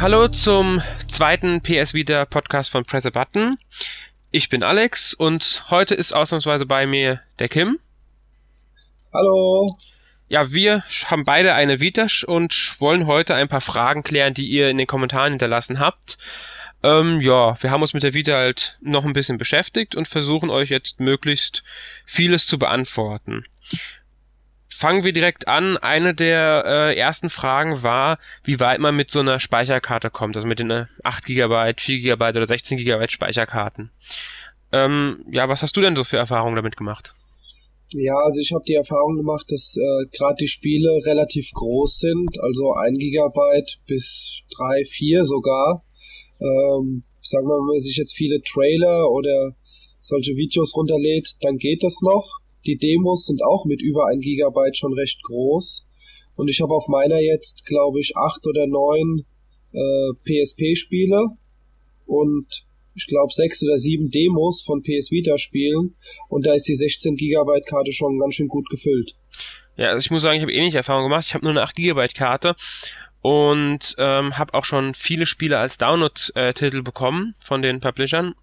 Hallo zum zweiten PS Vita Podcast von Press a Button. Ich bin Alex und heute ist ausnahmsweise bei mir der Kim. Hallo. Ja, wir haben beide eine Vita und wollen heute ein paar Fragen klären, die ihr in den Kommentaren hinterlassen habt. Ähm, ja, wir haben uns mit der Vita halt noch ein bisschen beschäftigt und versuchen euch jetzt möglichst vieles zu beantworten. Fangen wir direkt an. Eine der äh, ersten Fragen war, wie weit man mit so einer Speicherkarte kommt, also mit den äh, 8 GB, 4 GB oder 16 GB Speicherkarten. Ähm, ja, was hast du denn so für Erfahrungen damit gemacht? Ja, also ich habe die Erfahrung gemacht, dass äh, gerade die Spiele relativ groß sind, also 1 Gigabyte bis 3, 4 sogar. Ähm, ich sag mal, wenn man sich jetzt viele Trailer oder solche Videos runterlädt, dann geht das noch. Die Demos sind auch mit über ein Gigabyte schon recht groß. Und ich habe auf meiner jetzt, glaube ich, acht oder neun äh, PSP-Spiele und ich glaube sechs oder sieben Demos von PS Vita Spielen und da ist die 16 Gigabyte Karte schon ganz schön gut gefüllt. Ja, also ich muss sagen, ich habe ähnliche Erfahrungen gemacht. Ich habe nur eine 8 Gigabyte Karte und ähm, habe auch schon viele Spiele als Download-Titel äh, bekommen von den Publishern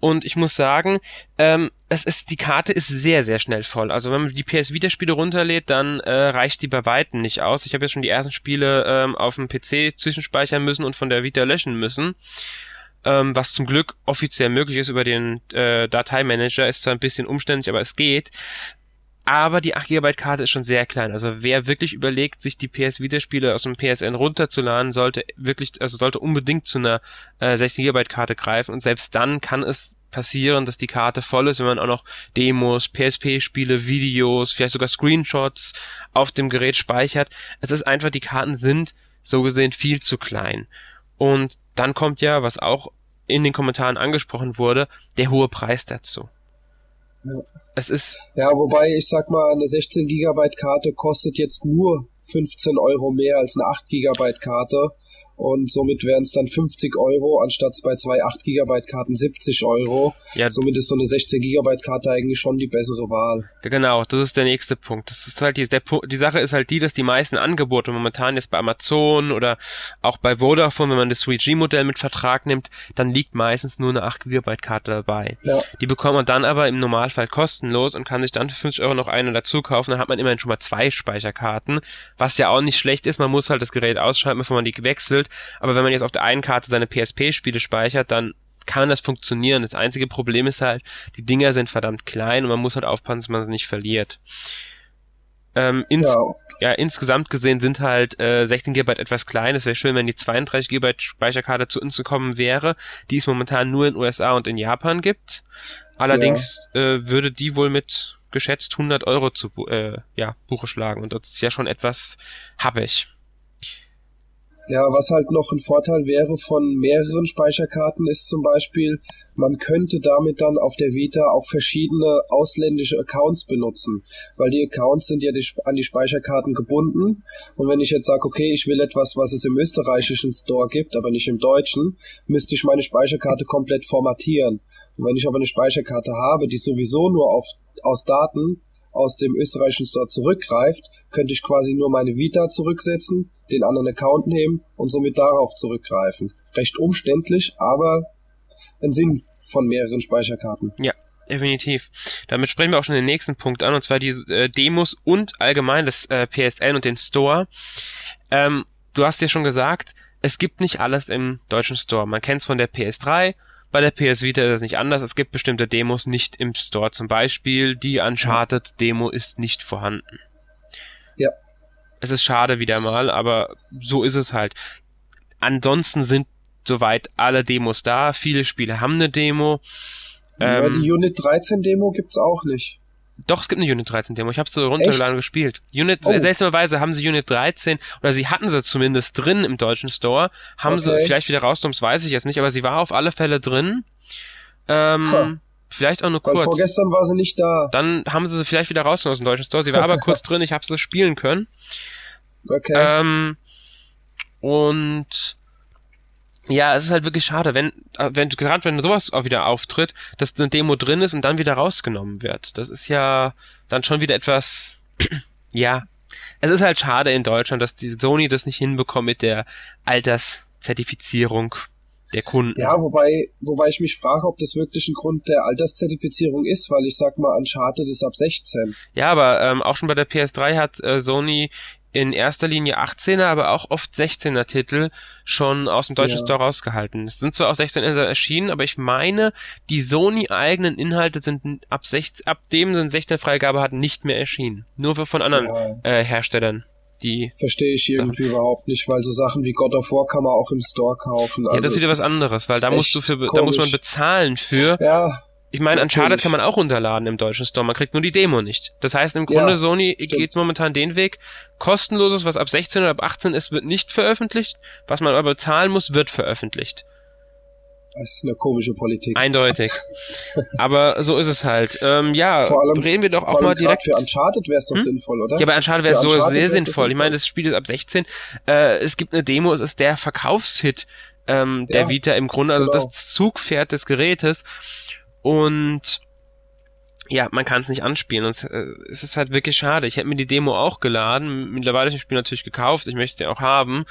und ich muss sagen, ähm, es ist, die Karte ist sehr, sehr schnell voll. Also wenn man die PS Vita Spiele runterlädt, dann äh, reicht die bei Weitem nicht aus. Ich habe jetzt schon die ersten Spiele ähm, auf dem PC zwischenspeichern müssen und von der Vita löschen müssen. Ähm, was zum Glück offiziell möglich ist über den äh, Dateimanager, ist zwar ein bisschen umständlich, aber es geht. Aber die 8 GB Karte ist schon sehr klein. Also wer wirklich überlegt, sich die PS Vita Spiele aus dem PSN runterzuladen, sollte wirklich, also sollte unbedingt zu einer äh, 16 GB Karte greifen. Und selbst dann kann es passieren, dass die Karte voll ist, wenn man auch noch Demos, PSP-Spiele, Videos, vielleicht sogar Screenshots auf dem Gerät speichert. Es ist einfach, die Karten sind so gesehen viel zu klein. Und dann kommt ja, was auch in den Kommentaren angesprochen wurde, der hohe Preis dazu. Ja. Es ist. Ja, wobei ich sag mal, eine 16 Gigabyte Karte kostet jetzt nur 15 Euro mehr als eine 8 Gigabyte Karte und somit wären es dann 50 Euro anstatt bei zwei 8 GB Karten 70 Euro. Ja. Somit ist so eine 16 GB Karte eigentlich schon die bessere Wahl. Genau, das ist der nächste Punkt. Das ist halt die, der, die Sache ist halt die, dass die meisten Angebote momentan jetzt bei Amazon oder auch bei Vodafone, wenn man das 3G-Modell mit Vertrag nimmt, dann liegt meistens nur eine 8 GB Karte dabei. Ja. Die bekommt man dann aber im Normalfall kostenlos und kann sich dann für 50 Euro noch eine dazu kaufen. Dann hat man immerhin schon mal zwei Speicherkarten, was ja auch nicht schlecht ist. Man muss halt das Gerät ausschalten, bevor man die wechselt spielt. Aber wenn man jetzt auf der einen Karte seine PSP-Spiele speichert, dann kann das funktionieren. Das einzige Problem ist halt, die Dinger sind verdammt klein und man muss halt aufpassen, dass man sie nicht verliert. Ähm, ins, ja. ja. insgesamt gesehen sind halt äh, 16 GB etwas klein. Es wäre schön, wenn die 32 GB Speicherkarte zu uns gekommen wäre, die es momentan nur in USA und in Japan gibt. Allerdings ja. äh, würde die wohl mit geschätzt 100 Euro zu äh, ja, Buche schlagen und das ist ja schon etwas happig. Ja, was halt noch ein Vorteil wäre von mehreren Speicherkarten ist zum Beispiel, man könnte damit dann auf der Vita auch verschiedene ausländische Accounts benutzen, weil die Accounts sind ja die, an die Speicherkarten gebunden. Und wenn ich jetzt sage, okay, ich will etwas, was es im österreichischen Store gibt, aber nicht im deutschen, müsste ich meine Speicherkarte komplett formatieren. Und wenn ich aber eine Speicherkarte habe, die sowieso nur auf, aus Daten aus dem österreichischen Store zurückgreift, könnte ich quasi nur meine Vita zurücksetzen, den anderen Account nehmen und somit darauf zurückgreifen. Recht umständlich, aber ein Sinn von mehreren Speicherkarten. Ja, definitiv. Damit sprechen wir auch schon den nächsten Punkt an, und zwar die äh, Demos und allgemein das äh, PSN und den Store. Ähm, du hast ja schon gesagt, es gibt nicht alles im deutschen Store. Man kennt es von der PS3 bei der PS Vita ist es nicht anders. Es gibt bestimmte Demos nicht im Store. Zum Beispiel die Uncharted-Demo ist nicht vorhanden. Ja. Es ist schade wieder mal, aber so ist es halt. Ansonsten sind soweit alle Demos da. Viele Spiele haben eine Demo. Ja, ähm, die Unit 13 Demo gibt's auch nicht. Doch, es gibt eine Unit 13 Demo. Ich habe es so runtergeladen gespielt. Unit, oh. seltsamerweise haben sie Unit 13, oder sie hatten sie zumindest drin im deutschen Store. Haben okay. sie vielleicht wieder rausgenommen, das weiß ich jetzt nicht, aber sie war auf alle Fälle drin. Ähm, huh. Vielleicht auch nur kurz. Weil vorgestern war sie nicht da. Dann haben sie sie vielleicht wieder rausgenommen aus dem deutschen Store. Sie war aber kurz drin, ich habe sie spielen können. Okay. Ähm, und ja, es ist halt wirklich schade, wenn, äh, wenn gerade wenn sowas auch wieder auftritt, dass eine Demo drin ist und dann wieder rausgenommen wird. Das ist ja dann schon wieder etwas, ja. Es ist halt schade in Deutschland, dass die Sony das nicht hinbekommt mit der Alters Alterszertifizierung der Kunden. Ja, wobei, wobei ich mich frage, ob das wirklich ein Grund der Alterszertifizierung ist, weil ich sag mal, Uncharted ist ab 16. Ja, aber ähm, auch schon bei der PS3 hat äh, Sony in erster Linie 18er, aber auch oft 16er Titel schon aus dem deutschen ja. Store rausgehalten. Es sind zwar auch 16er erschienen, aber ich meine, die Sony eigenen Inhalte sind ab 16, ab dem sind 16 Freigabe hatten nicht mehr erschienen. Nur von anderen ja. äh, Herstellern. Die Verstehe ich irgendwie Sachen. überhaupt nicht, weil so Sachen wie God of War kann man auch im Store kaufen. Ja, das ist wieder was anderes, weil da musst du für, da muss man bezahlen für. Ja. Ich meine, Uncharted kann man auch runterladen im deutschen Store, man kriegt nur die Demo nicht. Das heißt, im Grunde ja, Sony stimmt. geht momentan den Weg, kostenloses, was ab 16 oder ab 18 ist, wird nicht veröffentlicht, was man aber bezahlen muss, wird veröffentlicht. Das ist eine komische Politik. Eindeutig. Aber so ist es halt. Ähm, ja, vor allem, reden wir doch auch mal direkt. Für Uncharted wäre es doch hm? sinnvoll, oder? Ja, bei Uncharted wäre es so sehr sinnvoll. Ich meine, das Spiel ist ab 16. Äh, es gibt eine Demo, es ist der Verkaufshit ähm, der ja, Vita im Grunde, also genau. das Zugpferd des Gerätes. Und ja, man kann es nicht anspielen und äh, es ist halt wirklich schade. Ich hätte mir die Demo auch geladen. Mittlerweile habe ich das Spiel natürlich gekauft. Ich möchte es auch haben.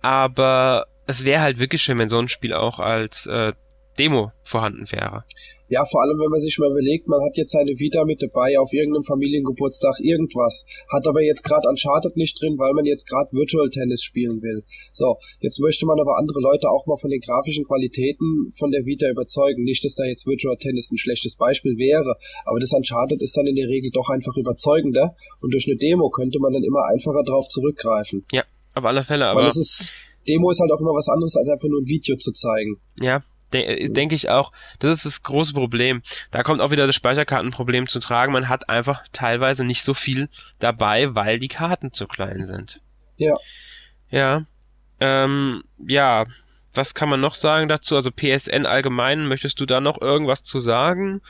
Aber es wäre halt wirklich schön, wenn so ein Spiel auch als äh, Demo vorhanden wäre. Ja, vor allem, wenn man sich mal überlegt, man hat jetzt seine Vita mit dabei auf irgendeinem Familiengeburtstag, irgendwas, hat aber jetzt gerade Uncharted nicht drin, weil man jetzt gerade Virtual Tennis spielen will. So, jetzt möchte man aber andere Leute auch mal von den grafischen Qualitäten von der Vita überzeugen. Nicht, dass da jetzt Virtual Tennis ein schlechtes Beispiel wäre, aber das Uncharted ist dann in der Regel doch einfach überzeugender und durch eine Demo könnte man dann immer einfacher drauf zurückgreifen. Ja, auf alle Fälle, aber. Weil es ist, Demo ist halt auch immer was anderes, als einfach nur ein Video zu zeigen. Ja, de denke ich auch, das ist das große Problem. Da kommt auch wieder das Speicherkartenproblem zu tragen. Man hat einfach teilweise nicht so viel dabei, weil die Karten zu klein sind. Ja. Ja. Ähm, ja. Was kann man noch sagen dazu? Also PSN allgemein, möchtest du da noch irgendwas zu sagen?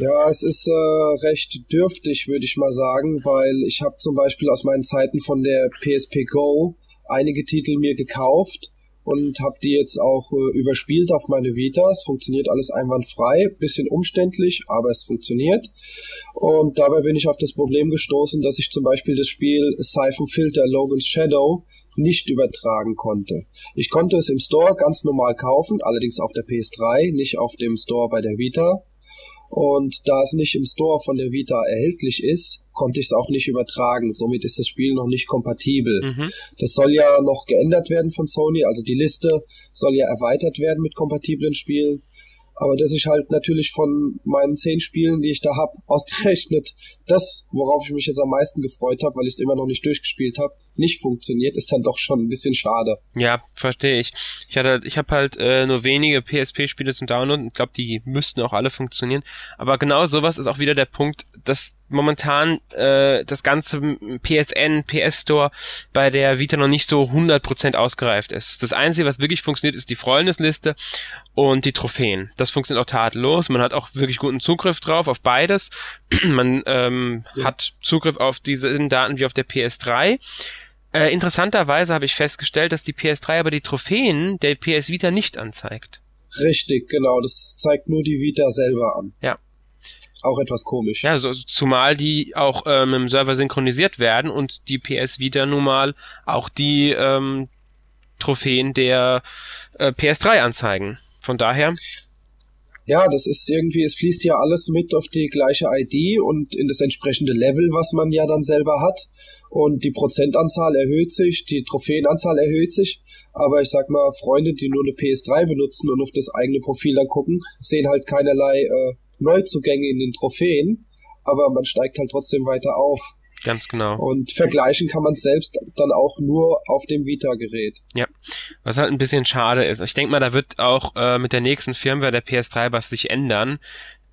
Ja, es ist äh, recht dürftig, würde ich mal sagen, weil ich habe zum Beispiel aus meinen Zeiten von der PSP Go einige Titel mir gekauft und habe die jetzt auch äh, überspielt auf meine Vita. Es funktioniert alles einwandfrei, bisschen umständlich, aber es funktioniert. Und dabei bin ich auf das Problem gestoßen, dass ich zum Beispiel das Spiel Siphon Filter Logan's Shadow nicht übertragen konnte. Ich konnte es im Store ganz normal kaufen, allerdings auf der PS3, nicht auf dem Store bei der Vita. Und da es nicht im Store von der Vita erhältlich ist, konnte ich es auch nicht übertragen. Somit ist das Spiel noch nicht kompatibel. Mhm. Das soll ja noch geändert werden von Sony, also die Liste soll ja erweitert werden mit kompatiblen Spielen. Aber dass ich halt natürlich von meinen zehn Spielen, die ich da hab, ausgerechnet das, worauf ich mich jetzt am meisten gefreut habe, weil ich es immer noch nicht durchgespielt habe, nicht funktioniert, ist dann doch schon ein bisschen schade. Ja, verstehe ich. Ich hatte, ich habe halt äh, nur wenige PSP-Spiele zum Downloaden. Ich glaube, die müssten auch alle funktionieren. Aber genau sowas ist auch wieder der Punkt, dass momentan äh, das ganze PSN, PS Store bei der Vita noch nicht so 100% ausgereift ist. Das Einzige, was wirklich funktioniert, ist die Freundesliste und die Trophäen. Das funktioniert auch tadellos. Man hat auch wirklich guten Zugriff drauf auf beides. Man ähm, ja. hat Zugriff auf diese Daten wie auf der PS3. Äh, interessanterweise habe ich festgestellt, dass die PS3 aber die Trophäen der PS Vita nicht anzeigt. Richtig, genau. Das zeigt nur die Vita selber an. Ja. Auch etwas komisch. Ja, so, zumal die auch ähm, im Server synchronisiert werden und die PS Vita nun mal auch die ähm, Trophäen der äh, PS3 anzeigen. Von daher. Ja, das ist irgendwie, es fließt ja alles mit auf die gleiche ID und in das entsprechende Level, was man ja dann selber hat und die Prozentanzahl erhöht sich, die Trophäenanzahl erhöht sich, aber ich sag mal, Freunde, die nur eine PS3 benutzen und auf das eigene Profil dann gucken, sehen halt keinerlei äh, Neuzugänge in den Trophäen, aber man steigt halt trotzdem weiter auf. Ganz genau. Und vergleichen kann man selbst dann auch nur auf dem Vita-Gerät. Ja, was halt ein bisschen schade ist. Ich denke mal, da wird auch äh, mit der nächsten Firmware der PS3 was sich ändern.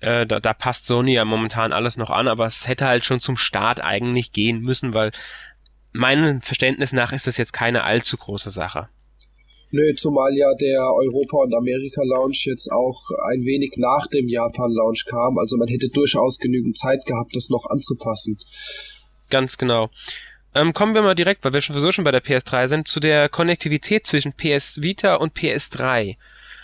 Äh, da, da passt Sony ja momentan alles noch an, aber es hätte halt schon zum Start eigentlich gehen müssen, weil meinem Verständnis nach ist das jetzt keine allzu große Sache. Nö, zumal ja der Europa- und Amerika-Lounge jetzt auch ein wenig nach dem Japan-Lounge kam. Also man hätte durchaus genügend Zeit gehabt, das noch anzupassen. Ganz genau. Ähm, kommen wir mal direkt, weil wir schon sowieso schon bei der PS3 sind, zu der Konnektivität zwischen PS Vita und PS3.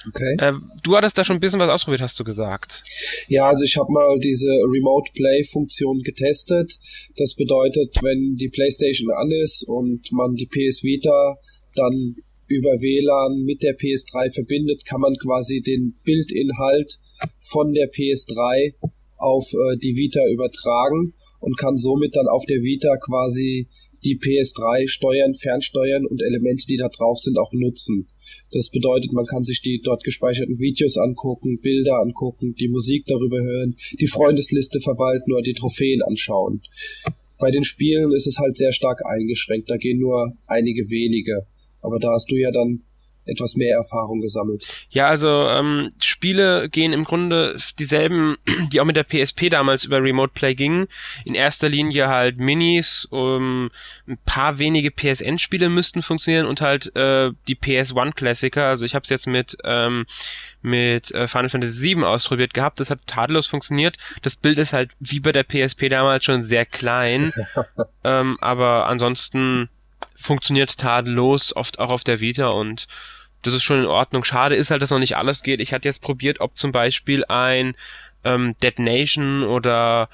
Okay. Äh, du hattest da schon ein bisschen was ausprobiert, hast du gesagt. Ja, also ich habe mal diese Remote Play Funktion getestet. Das bedeutet, wenn die PlayStation an ist und man die PS Vita dann über WLAN mit der PS3 verbindet, kann man quasi den Bildinhalt von der PS3 auf äh, die Vita übertragen und kann somit dann auf der Vita quasi die PS3 steuern, fernsteuern und Elemente, die da drauf sind, auch nutzen. Das bedeutet, man kann sich die dort gespeicherten Videos angucken, Bilder angucken, die Musik darüber hören, die Freundesliste verwalten oder die Trophäen anschauen. Bei den Spielen ist es halt sehr stark eingeschränkt, da gehen nur einige wenige. Aber da hast du ja dann etwas mehr Erfahrung gesammelt. Ja, also ähm, Spiele gehen im Grunde dieselben, die auch mit der PSP damals über Remote Play gingen. In erster Linie halt Minis, um, ein paar wenige PSN-Spiele müssten funktionieren und halt äh, die PS1-Klassiker. Also ich habe es jetzt mit ähm, mit äh, Final Fantasy VII ausprobiert gehabt. Das hat tadellos funktioniert. Das Bild ist halt wie bei der PSP damals schon sehr klein, ähm, aber ansonsten funktioniert tadellos, oft auch auf der Vita und das ist schon in Ordnung. Schade ist halt, dass noch nicht alles geht. Ich hatte jetzt probiert, ob zum Beispiel ein ähm, Dead Nation oder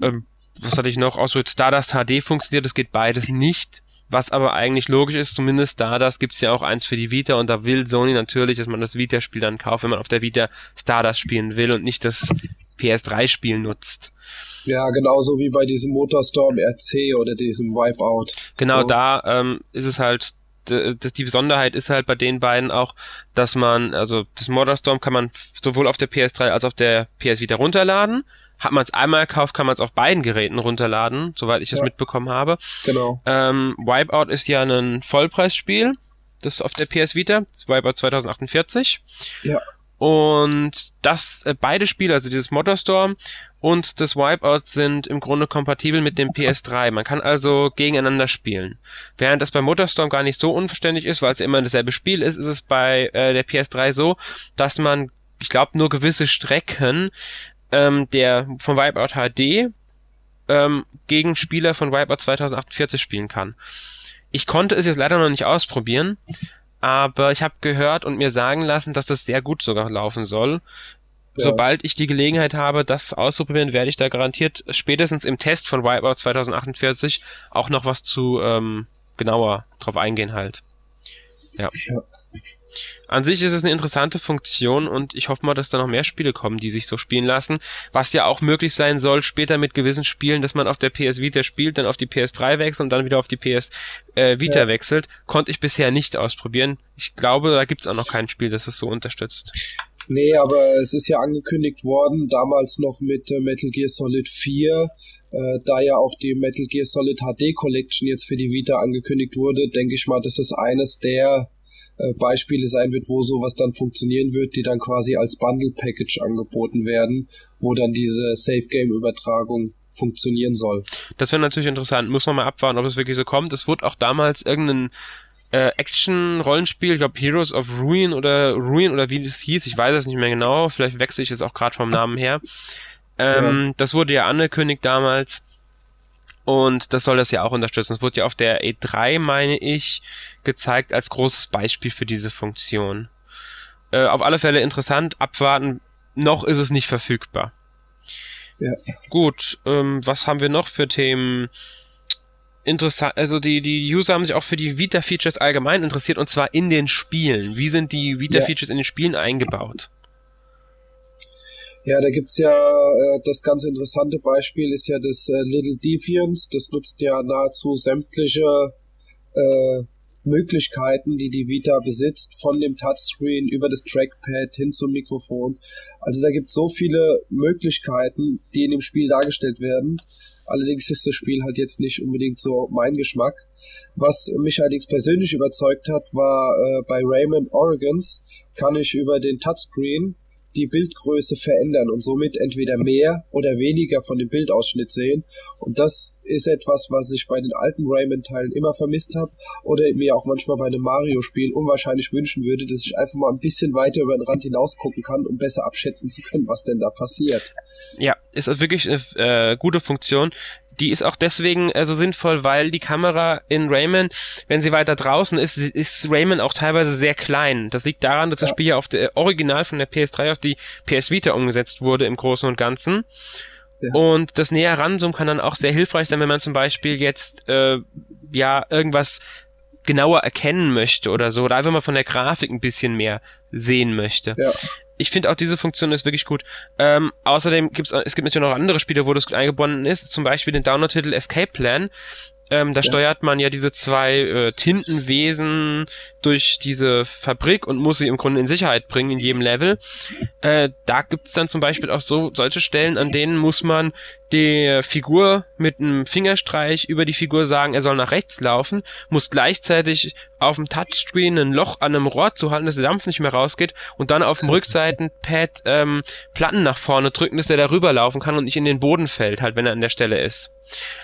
ähm, was hatte ich noch, so Stardust HD funktioniert. Das geht beides nicht. Was aber eigentlich logisch ist, zumindest Stardust gibt's ja auch eins für die Vita und da will Sony natürlich, dass man das Vita-Spiel dann kauft, wenn man auf der Vita Stardust spielen will und nicht das PS3-Spiel nutzt. Ja, genauso wie bei diesem Motorstorm RC oder diesem Wipeout. Genau, so. da ähm, ist es halt die Besonderheit ist halt bei den beiden auch, dass man, also das Motorstorm kann man sowohl auf der PS3 als auch auf der PS Vita runterladen. Hat man es einmal gekauft, kann man es auf beiden Geräten runterladen, soweit ich das ja. mitbekommen habe. Genau. Ähm, Wipeout ist ja ein Vollpreisspiel, das auf der PS Vita, Wipeout 2048. Ja. Und das, äh, beide Spiele, also dieses Motorstorm und das Wipeout sind im Grunde kompatibel mit dem PS3. Man kann also gegeneinander spielen. Während das bei Motorstorm gar nicht so unverständlich ist, weil es ja immer dasselbe Spiel ist, ist es bei äh, der PS3 so, dass man, ich glaube, nur gewisse Strecken ähm, der von Wipeout HD ähm, gegen Spieler von Wipeout 2048 spielen kann. Ich konnte es jetzt leider noch nicht ausprobieren, aber ich habe gehört und mir sagen lassen, dass das sehr gut sogar laufen soll. Ja. Sobald ich die Gelegenheit habe, das auszuprobieren, werde ich da garantiert spätestens im Test von Wipeout 2048 auch noch was zu ähm, genauer drauf eingehen halt. Ja. ja. An sich ist es eine interessante Funktion und ich hoffe mal, dass da noch mehr Spiele kommen, die sich so spielen lassen. Was ja auch möglich sein soll, später mit gewissen Spielen, dass man auf der PS Vita spielt, dann auf die PS3 wechselt und dann wieder auf die PS äh, Vita ja. wechselt. Konnte ich bisher nicht ausprobieren. Ich glaube, da gibt's auch noch kein Spiel, das es so unterstützt. Nee, aber es ist ja angekündigt worden, damals noch mit äh, Metal Gear Solid 4, äh, da ja auch die Metal Gear Solid HD Collection jetzt für die Vita angekündigt wurde, denke ich mal, das ist eines der äh, Beispiele sein wird, wo sowas dann funktionieren wird, die dann quasi als Bundle Package angeboten werden, wo dann diese Safe Game Übertragung funktionieren soll. Das wäre natürlich interessant. Muss man mal abwarten, ob es wirklich so kommt. Es wurde auch damals irgendein äh, Action-Rollenspiel, ich glaube Heroes of Ruin oder Ruin oder wie das hieß, ich weiß es nicht mehr genau, vielleicht wechsle ich es auch gerade vom Namen her. Ähm, ja. Das wurde ja angekündigt damals und das soll das ja auch unterstützen. Es wurde ja auf der E3, meine ich, gezeigt als großes Beispiel für diese Funktion. Äh, auf alle Fälle interessant, abwarten. Noch ist es nicht verfügbar. Ja. Gut, ähm, was haben wir noch für Themen? Interessant, also die, die User haben sich auch für die Vita-Features allgemein interessiert und zwar in den Spielen. Wie sind die Vita-Features ja. in den Spielen eingebaut? Ja, da gibt's ja äh, das ganz interessante Beispiel ist ja das äh, Little Deviants. Das nutzt ja nahezu sämtliche äh, Möglichkeiten, die die Vita besitzt, von dem Touchscreen über das Trackpad hin zum Mikrofon. Also da gibt es so viele Möglichkeiten, die in dem Spiel dargestellt werden. Allerdings ist das Spiel halt jetzt nicht unbedingt so mein Geschmack. Was mich allerdings persönlich überzeugt hat, war äh, bei Raymond Oregons kann ich über den Touchscreen die Bildgröße verändern und somit entweder mehr oder weniger von dem Bildausschnitt sehen. Und das ist etwas, was ich bei den alten Rayman-Teilen immer vermisst habe oder mir auch manchmal bei einem Mario-Spiel unwahrscheinlich wünschen würde, dass ich einfach mal ein bisschen weiter über den Rand hinaus gucken kann, um besser abschätzen zu können, was denn da passiert. Ja, ist wirklich eine äh, gute Funktion. Die ist auch deswegen äh, so sinnvoll, weil die Kamera in Rayman, wenn sie weiter draußen ist, ist Rayman auch teilweise sehr klein. Das liegt daran, dass das Spiel ja auf der Original von der PS3 auf die PS Vita umgesetzt wurde im Großen und Ganzen. Ja. Und das näher ranzoomen kann dann auch sehr hilfreich sein, wenn man zum Beispiel jetzt äh, ja irgendwas genauer erkennen möchte oder so, oder einfach mal von der Grafik ein bisschen mehr sehen möchte. Ja. Ich finde auch diese Funktion ist wirklich gut. Ähm, außerdem gibt es es gibt natürlich noch andere Spiele, wo das eingebunden ist, zum Beispiel den Download-Titel Escape Plan. Ähm, da ja. steuert man ja diese zwei äh, Tintenwesen durch diese Fabrik und muss sie im Grunde in Sicherheit bringen in jedem Level. Äh, da gibt's dann zum Beispiel auch so solche Stellen, an denen muss man der Figur mit einem Fingerstreich über die Figur sagen, er soll nach rechts laufen, muss gleichzeitig auf dem Touchscreen ein Loch an einem Rohr zu halten, dass der Dampf nicht mehr rausgeht und dann auf dem Rückseitenpad ähm, Platten nach vorne drücken, dass der darüber laufen kann und nicht in den Boden fällt, halt wenn er an der Stelle ist.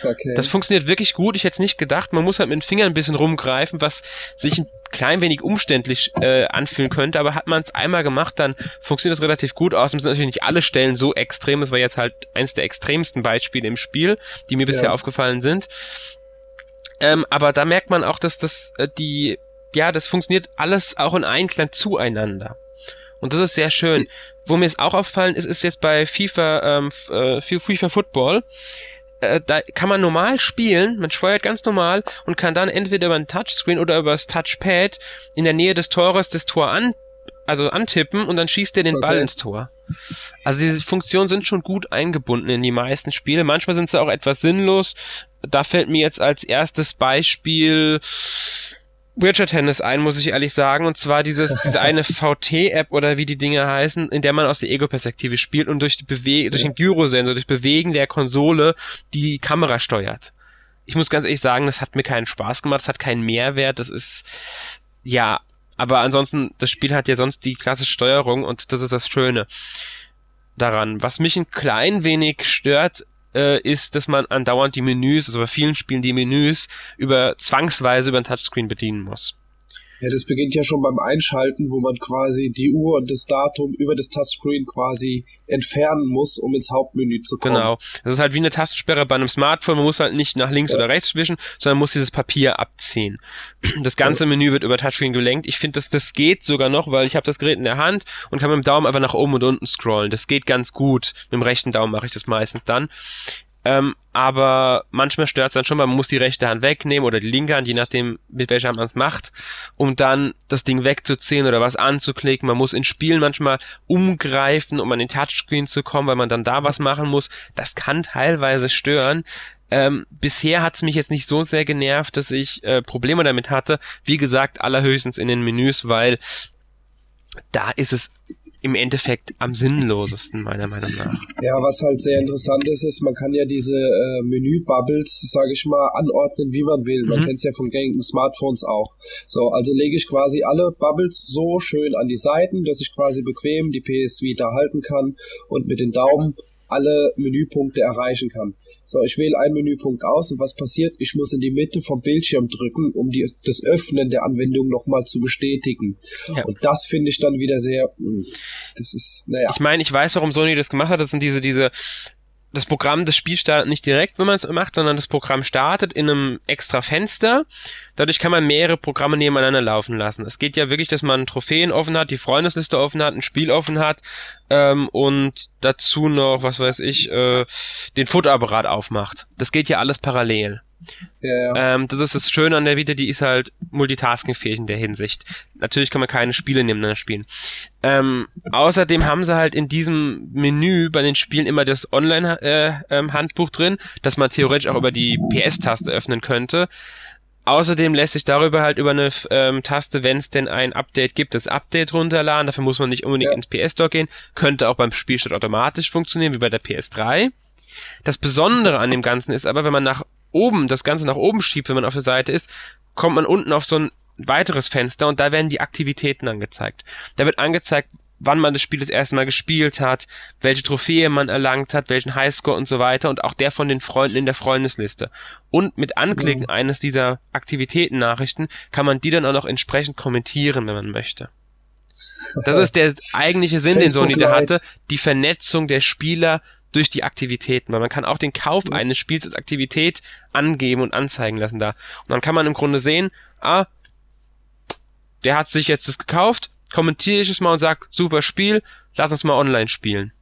Okay. Das funktioniert wirklich gut. Ich hätte es nicht gedacht. Man muss halt mit den Fingern ein bisschen rumgreifen, was sich ein klein wenig umständlich äh, anfühlen könnte, aber hat man es einmal gemacht, dann funktioniert das relativ gut. Außerdem sind natürlich nicht alle Stellen so extrem. Das war jetzt halt eins der extremsten Beispiele im Spiel, die mir bisher ja. aufgefallen sind. Ähm, aber da merkt man auch, dass das äh, die ja, das funktioniert alles auch in Einklang zueinander. Und das ist sehr schön. Wo mir es auch auffallen ist, ist jetzt bei FIFA, ähm, äh, FIFA Football, äh, da kann man normal spielen, man steuert ganz normal und kann dann entweder über ein Touchscreen oder über das Touchpad in der Nähe des Tores das Tor an, also antippen und dann schießt er den okay. Ball ins Tor. Also diese Funktionen sind schon gut eingebunden in die meisten Spiele. Manchmal sind sie auch etwas sinnlos. Da fällt mir jetzt als erstes Beispiel Wheelchair Tennis ein, muss ich ehrlich sagen. Und zwar dieses, diese eine VT-App oder wie die Dinge heißen, in der man aus der Ego-Perspektive spielt und durch, die Bewe durch den Gyrosensor, durch Bewegen der Konsole die Kamera steuert. Ich muss ganz ehrlich sagen, das hat mir keinen Spaß gemacht, das hat keinen Mehrwert, das ist, ja, aber ansonsten, das Spiel hat ja sonst die klassische Steuerung und das ist das Schöne daran. Was mich ein klein wenig stört, äh, ist, dass man andauernd die Menüs, also bei vielen Spielen die Menüs, über zwangsweise über ein Touchscreen bedienen muss. Ja, das beginnt ja schon beim Einschalten, wo man quasi die Uhr und das Datum über das Touchscreen quasi entfernen muss, um ins Hauptmenü zu kommen. Genau. Das ist halt wie eine Tastensperre bei einem Smartphone. Man muss halt nicht nach links ja. oder rechts wischen, sondern muss dieses Papier abziehen. Das ganze ja. Menü wird über Touchscreen gelenkt. Ich finde, dass das geht sogar noch, weil ich habe das Gerät in der Hand und kann mit dem Daumen einfach nach oben und unten scrollen. Das geht ganz gut. Mit dem rechten Daumen mache ich das meistens dann. Ähm, aber manchmal stört es dann schon, man muss die rechte Hand wegnehmen oder die linke Hand, je nachdem, mit welcher Hand man es macht, um dann das Ding wegzuziehen oder was anzuklicken. Man muss in Spielen manchmal umgreifen, um an den Touchscreen zu kommen, weil man dann da was machen muss. Das kann teilweise stören. Ähm, bisher hat es mich jetzt nicht so sehr genervt, dass ich äh, Probleme damit hatte. Wie gesagt, allerhöchstens in den Menüs, weil da ist es im Endeffekt am sinnlosesten, meiner Meinung nach. Ja, was halt sehr interessant ist, ist, man kann ja diese äh, Menü-Bubbles, sage ich mal, anordnen, wie man will. Man mhm. kennt es ja von gängigen Smartphones auch. So, also lege ich quasi alle Bubbles so schön an die Seiten, dass ich quasi bequem die PS Vita halten kann und mit den Daumen alle Menüpunkte erreichen kann. So, ich wähle einen Menüpunkt aus und was passiert? Ich muss in die Mitte vom Bildschirm drücken, um die, das Öffnen der Anwendung nochmal zu bestätigen. Ja. Und das finde ich dann wieder sehr, hm, das ist, naja. Ich meine, ich weiß, warum Sony das gemacht hat. Das sind diese, diese das Programm, das Spiel startet nicht direkt, wenn man es macht, sondern das Programm startet in einem extra Fenster. Dadurch kann man mehrere Programme nebeneinander laufen lassen. Es geht ja wirklich, dass man Trophäen offen hat, die Freundesliste offen hat, ein Spiel offen hat ähm, und dazu noch, was weiß ich, äh, den Fotoapparat aufmacht. Das geht ja alles parallel. Ja, ja. Ähm, das ist das Schöne an der Vita, die ist halt multitaskingfähig in der Hinsicht. Natürlich kann man keine Spiele nebeneinander spielen. Ähm, außerdem haben sie halt in diesem Menü bei den Spielen immer das Online-Handbuch äh, ähm, drin, dass man theoretisch auch über die PS-Taste öffnen könnte. Außerdem lässt sich darüber halt über eine ähm, Taste, wenn es denn ein Update gibt, das Update runterladen. Dafür muss man nicht unbedingt ja. ins PS-Store gehen. Könnte auch beim Spielstart automatisch funktionieren, wie bei der PS3. Das Besondere an dem Ganzen ist aber, wenn man nach oben, das Ganze nach oben schiebt, wenn man auf der Seite ist, kommt man unten auf so ein weiteres Fenster und da werden die Aktivitäten angezeigt. Da wird angezeigt, wann man das Spiel das erste Mal gespielt hat, welche Trophäe man erlangt hat, welchen Highscore und so weiter und auch der von den Freunden in der Freundesliste. Und mit Anklicken mhm. eines dieser Aktivitäten-Nachrichten kann man die dann auch noch entsprechend kommentieren, wenn man möchte. Das ist der eigentliche Sinn, den Sony da hatte, die Vernetzung der Spieler durch die Aktivitäten, weil man kann auch den Kauf eines Spiels als Aktivität angeben und anzeigen lassen da. Und dann kann man im Grunde sehen, ah, der hat sich jetzt das gekauft, kommentiere ich es mal und sag, super Spiel, lass uns mal online spielen.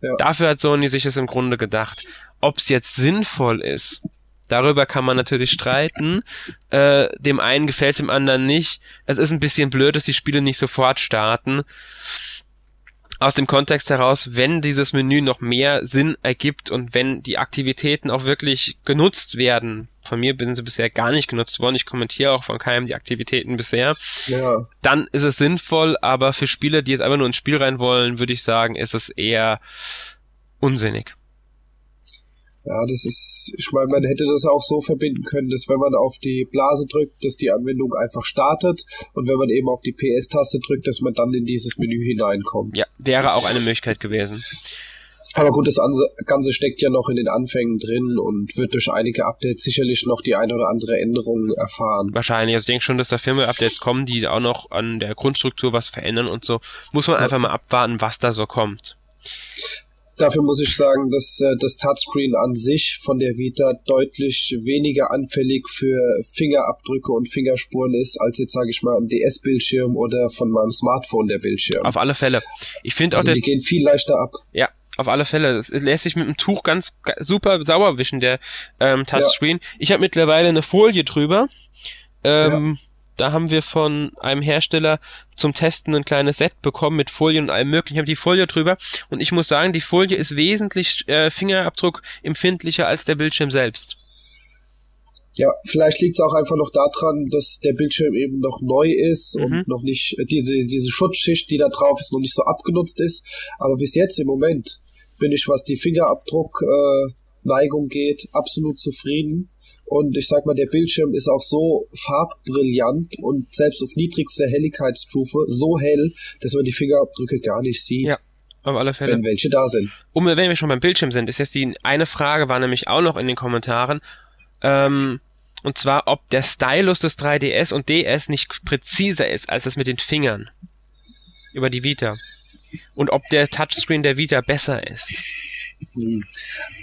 Ja. Dafür hat Sony sich das im Grunde gedacht. Ob es jetzt sinnvoll ist, Darüber kann man natürlich streiten. Äh, dem einen gefällt es, dem anderen nicht. Es ist ein bisschen blöd, dass die Spiele nicht sofort starten aus dem Kontext heraus, wenn dieses Menü noch mehr Sinn ergibt und wenn die Aktivitäten auch wirklich genutzt werden, von mir sind sie bisher gar nicht genutzt worden, ich kommentiere auch von keinem die Aktivitäten bisher, ja. dann ist es sinnvoll, aber für Spieler, die jetzt einfach nur ins Spiel rein wollen, würde ich sagen, ist es eher unsinnig. Ja, das ist, ich meine, man hätte das auch so verbinden können, dass wenn man auf die Blase drückt, dass die Anwendung einfach startet und wenn man eben auf die PS-Taste drückt, dass man dann in dieses Menü hineinkommt. Ja, wäre auch eine Möglichkeit gewesen. Aber gut, das Ganze steckt ja noch in den Anfängen drin und wird durch einige Updates sicherlich noch die eine oder andere Änderung erfahren. Wahrscheinlich. Also ich denke schon, dass da Firmware-Updates kommen, die auch noch an der Grundstruktur was verändern und so. Muss man einfach mal abwarten, was da so kommt. Dafür muss ich sagen, dass äh, das Touchscreen an sich von der Vita deutlich weniger anfällig für Fingerabdrücke und Fingerspuren ist, als jetzt sage ich mal ein DS-Bildschirm oder von meinem Smartphone der Bildschirm. Auf alle Fälle. Ich finde also auch, die gehen viel leichter ab. Ja, auf alle Fälle. Es lässt sich mit dem Tuch ganz super sauber wischen, der ähm, Touchscreen. Ja. Ich habe mittlerweile eine Folie drüber. Ähm, ja da haben wir von einem Hersteller zum Testen ein kleines Set bekommen mit Folien und allem möglichen. Ich habe die Folie drüber und ich muss sagen, die Folie ist wesentlich äh, Fingerabdruck empfindlicher als der Bildschirm selbst. Ja, vielleicht liegt es auch einfach noch daran, dass der Bildschirm eben noch neu ist mhm. und noch nicht, äh, diese, diese Schutzschicht, die da drauf ist, noch nicht so abgenutzt ist. Aber bis jetzt im Moment bin ich, was die Fingerabdruck äh, geht, absolut zufrieden. Und ich sag mal, der Bildschirm ist auch so farbbrillant und selbst auf niedrigster Helligkeitsstufe so hell, dass man die Fingerabdrücke gar nicht sieht. Ja. Auf alle Fälle. Wenn welche da sind. Um, wenn wir schon beim Bildschirm sind, ist jetzt die eine Frage, war nämlich auch noch in den Kommentaren. Ähm, und zwar, ob der Stylus des 3DS und DS nicht präziser ist als das mit den Fingern. Über die Vita. Und ob der Touchscreen der Vita besser ist. Hm.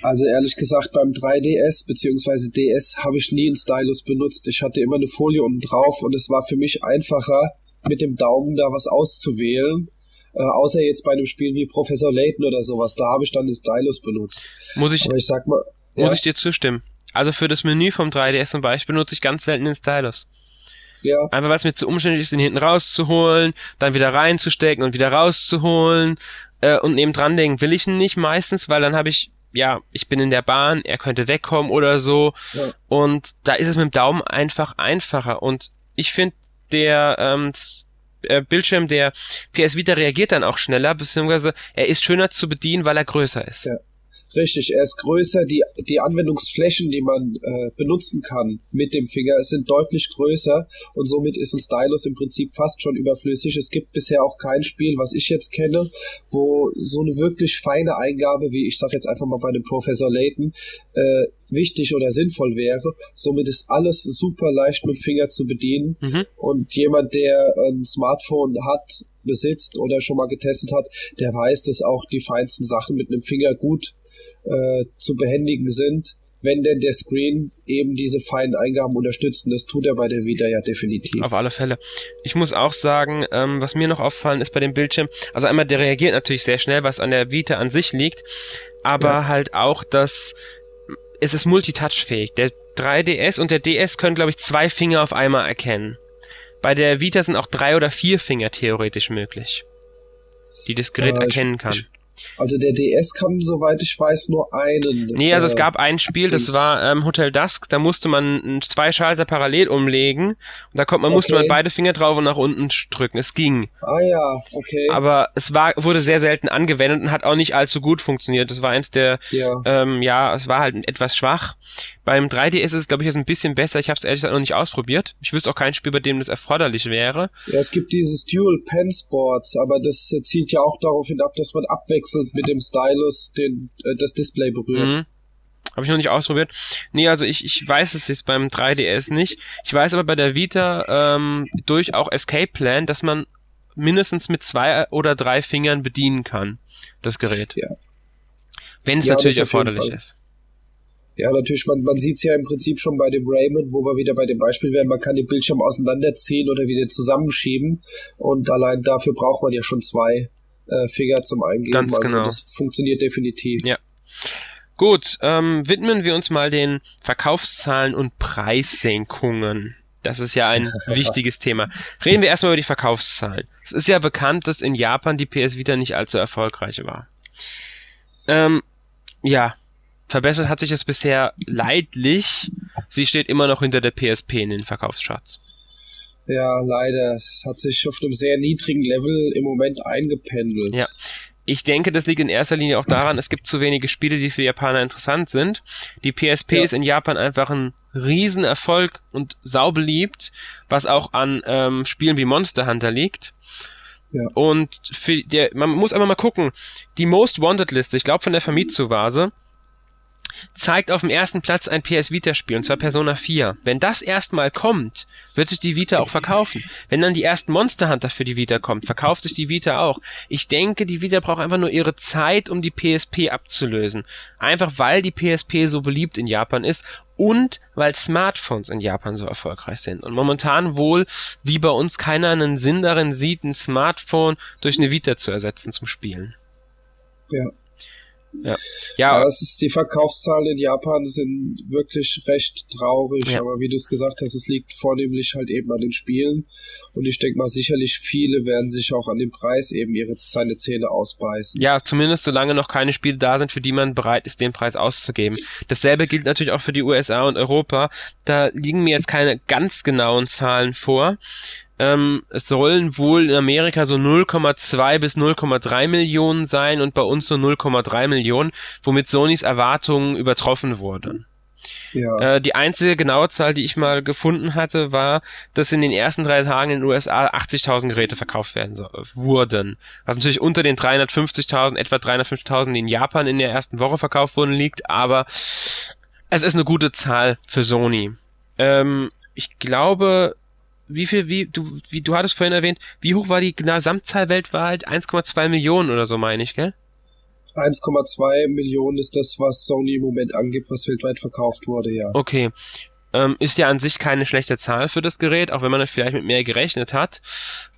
Also ehrlich gesagt, beim 3DS bzw. DS habe ich nie einen Stylus benutzt. Ich hatte immer eine Folie unten drauf und es war für mich einfacher, mit dem Daumen da was auszuwählen. Äh, außer jetzt bei einem Spiel wie Professor Layton oder sowas, da habe ich dann den Stylus benutzt. Muss ich, Aber ich sag mal, muss ja? ich dir zustimmen. Also für das Menü vom 3DS zum Beispiel benutze ich ganz selten den Stylus. Ja. Einfach weil es mir zu umständlich ist, den hinten rauszuholen, dann wieder reinzustecken und wieder rauszuholen äh, und nebendran denken will ich nicht meistens, weil dann habe ich, ja, ich bin in der Bahn, er könnte wegkommen oder so. Ja. Und da ist es mit dem Daumen einfach einfacher. Und ich finde, der ähm, äh, Bildschirm der PS Vita reagiert dann auch schneller, beziehungsweise er ist schöner zu bedienen, weil er größer ist. Ja. Richtig, er ist größer. Die, die Anwendungsflächen, die man äh, benutzen kann mit dem Finger, sind deutlich größer und somit ist ein Stylus im Prinzip fast schon überflüssig. Es gibt bisher auch kein Spiel, was ich jetzt kenne, wo so eine wirklich feine Eingabe, wie ich sage jetzt einfach mal bei dem Professor Layton, äh, wichtig oder sinnvoll wäre. Somit ist alles super leicht mit Finger zu bedienen mhm. und jemand, der ein Smartphone hat, besitzt oder schon mal getestet hat, der weiß, dass auch die feinsten Sachen mit einem Finger gut äh, zu behändigen sind, wenn denn der Screen eben diese feinen Eingaben unterstützt. Und das tut er bei der Vita ja definitiv. Auf alle Fälle. Ich muss auch sagen, ähm, was mir noch auffallen ist bei dem Bildschirm, also einmal, der reagiert natürlich sehr schnell, was an der Vita an sich liegt, aber ja. halt auch, dass es ist multitouchfähig. Der 3DS und der DS können, glaube ich, zwei Finger auf einmal erkennen. Bei der Vita sind auch drei oder vier Finger theoretisch möglich, die das Gerät ja, erkennen kann. Ich, also der DS kann, soweit ich weiß, nur einen. Nee, also äh, es gab ein Spiel, das war ähm, Hotel Dusk, da musste man zwei Schalter parallel umlegen und da konnte man, okay. musste man beide Finger drauf und nach unten drücken. Es ging. Ah ja, okay. Aber es war, wurde sehr selten angewendet und hat auch nicht allzu gut funktioniert. Das war eins der, ja, ähm, ja es war halt etwas schwach. Beim 3DS ist es, glaube ich, jetzt ein bisschen besser. Ich habe es ehrlich gesagt noch nicht ausprobiert. Ich wüsste auch kein Spiel, bei dem das erforderlich wäre. Ja, es gibt dieses Dual Pen Sports, aber das äh, zielt ja auch darauf hin ab, dass man abwechselnd mit dem Stylus den, äh, das Display berührt. Mhm. Habe ich noch nicht ausprobiert. Nee, also ich, ich weiß es jetzt beim 3DS nicht. Ich weiß aber bei der Vita ähm, durch auch Escape Plan, dass man mindestens mit zwei oder drei Fingern bedienen kann, das Gerät. Ja. Wenn es ja, natürlich erforderlich ist. Ja, natürlich, man, man sieht es ja im Prinzip schon bei dem Raymond, wo wir wieder bei dem Beispiel wären, man kann den Bildschirm auseinanderziehen oder wieder zusammenschieben und allein dafür braucht man ja schon zwei äh, Finger zum Eingeben. Ganz also genau. das funktioniert definitiv. Ja. Gut, ähm, widmen wir uns mal den Verkaufszahlen und Preissenkungen. Das ist ja ein wichtiges Thema. Reden wir erstmal über die Verkaufszahlen. Es ist ja bekannt, dass in Japan die PS Vita nicht allzu erfolgreich war. Ähm, ja, verbessert hat sich es bisher leidlich. Sie steht immer noch hinter der PSP in den Verkaufscharts. Ja, leider. Es hat sich auf einem sehr niedrigen Level im Moment eingependelt. Ja. Ich denke, das liegt in erster Linie auch daran, es gibt zu wenige Spiele, die für Japaner interessant sind. Die PSP ja. ist in Japan einfach ein Riesenerfolg und saubeliebt, was auch an ähm, Spielen wie Monster Hunter liegt. Ja. Und für der, man muss einfach mal gucken, die Most Wanted Liste, ich glaube von der Famitsu-Vase, zeigt auf dem ersten Platz ein PS Vita Spiel, und zwar Persona 4. Wenn das erstmal kommt, wird sich die Vita auch verkaufen. Wenn dann die ersten Monster Hunter für die Vita kommt, verkauft sich die Vita auch. Ich denke, die Vita braucht einfach nur ihre Zeit, um die PSP abzulösen. Einfach weil die PSP so beliebt in Japan ist und weil Smartphones in Japan so erfolgreich sind. Und momentan wohl, wie bei uns, keiner einen Sinn darin sieht, ein Smartphone durch eine Vita zu ersetzen zum Spielen. Ja. Ja. ja. Aber es ist, die Verkaufszahlen in Japan sind wirklich recht traurig, ja. aber wie du es gesagt hast, es liegt vornehmlich halt eben an den Spielen. Und ich denke mal, sicherlich viele werden sich auch an dem Preis eben ihre, seine Zähne ausbeißen. Ja, zumindest solange noch keine Spiele da sind, für die man bereit ist, den Preis auszugeben. Dasselbe gilt natürlich auch für die USA und Europa. Da liegen mir jetzt keine ganz genauen Zahlen vor ähm, es sollen wohl in Amerika so 0,2 bis 0,3 Millionen sein und bei uns so 0,3 Millionen, womit Sonys Erwartungen übertroffen wurden. Ja. Äh, die einzige genaue Zahl, die ich mal gefunden hatte, war, dass in den ersten drei Tagen in den USA 80.000 Geräte verkauft werden so, wurden. Was natürlich unter den 350.000, etwa 350.000, die in Japan in der ersten Woche verkauft wurden, liegt, aber es ist eine gute Zahl für Sony. Ähm, ich glaube, wie viel, wie, du, wie, du hattest vorhin erwähnt, wie hoch war die Gesamtzahl weltweit? 1,2 Millionen oder so, meine ich, gell? 1,2 Millionen ist das, was Sony im Moment angibt, was weltweit verkauft wurde, ja. Okay. Ähm, ist ja an sich keine schlechte Zahl für das Gerät, auch wenn man vielleicht mit mehr gerechnet hat.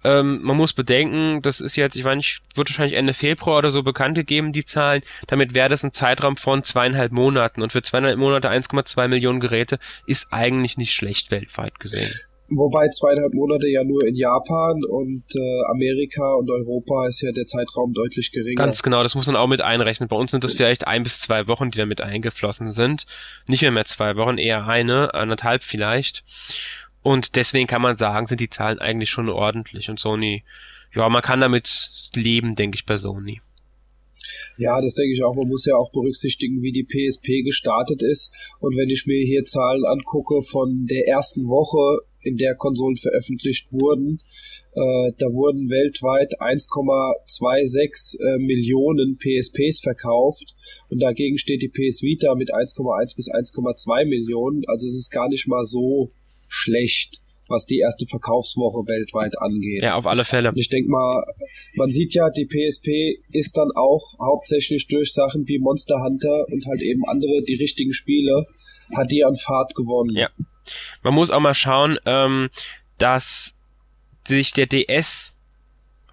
Ähm, man muss bedenken, das ist jetzt, ich weiß nicht, wird wahrscheinlich Ende Februar oder so bekannt gegeben, die Zahlen. Damit wäre das ein Zeitraum von zweieinhalb Monaten. Und für zweieinhalb Monate 1,2 Millionen Geräte ist eigentlich nicht schlecht weltweit gesehen. Wobei zweieinhalb Monate ja nur in Japan und äh, Amerika und Europa ist ja der Zeitraum deutlich geringer. Ganz genau, das muss man auch mit einrechnen. Bei uns sind das vielleicht ein bis zwei Wochen, die damit eingeflossen sind. Nicht mehr mehr zwei Wochen, eher eine, anderthalb vielleicht. Und deswegen kann man sagen, sind die Zahlen eigentlich schon ordentlich. Und Sony, ja, man kann damit leben, denke ich, bei Sony. Ja, das denke ich auch. Man muss ja auch berücksichtigen, wie die PSP gestartet ist. Und wenn ich mir hier Zahlen angucke von der ersten Woche in der Konsolen veröffentlicht wurden. Äh, da wurden weltweit 1,26 äh, Millionen PSPs verkauft und dagegen steht die PS Vita mit 1,1 bis 1,2 Millionen. Also es ist gar nicht mal so schlecht was die erste Verkaufswoche weltweit angeht. Ja, auf alle Fälle. ich denke mal, man sieht ja, die PSP ist dann auch hauptsächlich durch Sachen wie Monster Hunter und halt eben andere, die richtigen Spiele, hat die an Fahrt gewonnen. Ja, man muss auch mal schauen, ähm, dass sich der DS